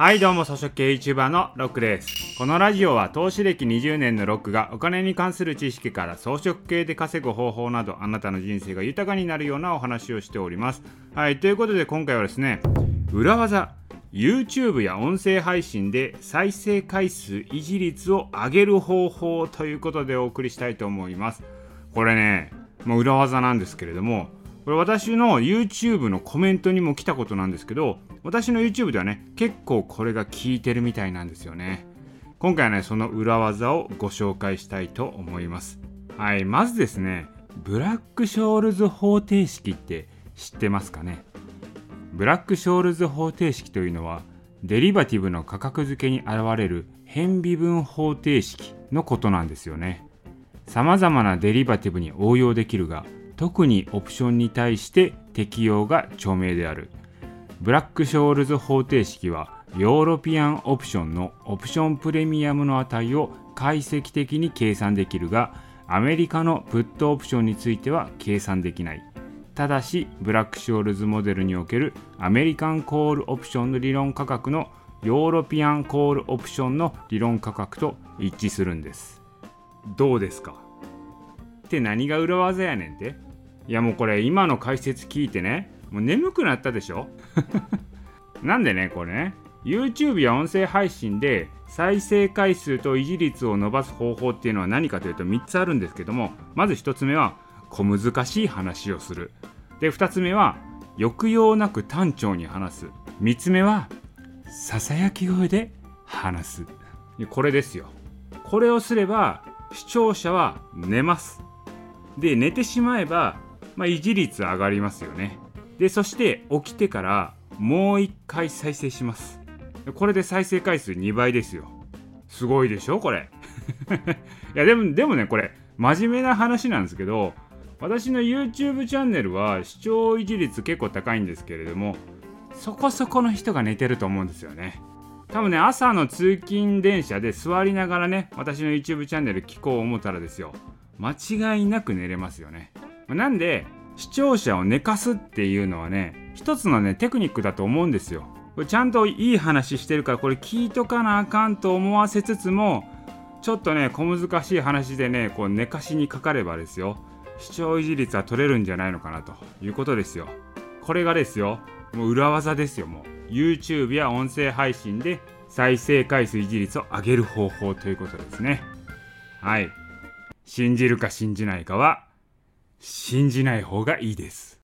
はいどうも、草食系 YouTuber のロックです。このラジオは投資歴20年のロックがお金に関する知識から装飾系で稼ぐ方法などあなたの人生が豊かになるようなお話をしております。はい、ということで今回はですね、裏技 YouTube や音声配信で再生回数維持率を上げる方法ということでお送りしたいと思います。これね、もう裏技なんですけれども、これ私の YouTube のコメントにも来たことなんですけど、私の YouTube ではね、結構これが効いてるみたいなんですよね。今回はね、その裏技をご紹介したいと思います。はい、まずですね、ブラックショールズ方程式って知ってますかね？ブラックショールズ方程式というのは、デリバティブの価格付けに現れる変微分方程式のことなんですよね。様々なデリバティブに応用できるが、特にオプションに対して適用が著名である。ブラックショールズ方程式はヨーロピアンオプションのオプションプレミアムの値を解析的に計算できるがアメリカのプットオプションについては計算できない。ただしブラックショールズモデルにおけるアメリカンコールオプションの理論価格のヨーロピアンコールオプションの理論価格と一致するんです。どうですか？って何が裏技やねんって。いやもうこれ今の解説聞いてねもう眠くなったでしょ？なんでね、これね、YouTube や音声配信で再生回数と維持率を伸ばす方法っていうのは何かというと3つあるんですけども、まず1つ目は小難しい話をする。で、2つ目は抑揚なく単調に話す。3つ目はささやき声で話す。これですよ。これをすれば視聴者は寝ます。で、寝てしまえば、まあ、維持率上がりますよね。でそして起きてからもう一回再生します。これで再生回数2倍ですよ。すごいでしょこれ。いやでもでもねこれ真面目な話なんですけど私の YouTube チャンネルは視聴維持率結構高いんですけれどもそこそこの人が寝てると思うんですよね。多分ね朝の通勤電車で座りながらね私の YouTube チャンネル聞こう思ったらですよ。間違いなく寝れますよね。なんで視聴者を寝かすっていうのはね一つのねテクニックだと思うんですよ。これちゃんといい話してるからこれ聞いとかなあかんと思わせつつもちょっとね小難しい話でねこう寝かしにかかればですよ。視聴維持率は取れるんじゃないのかなということですよ。これがですよもう裏技ですよもう。YouTube や音声配信で再生回数維持率を上げる方法ということですね。はい。信じるか信じないかは信じない方がいいです。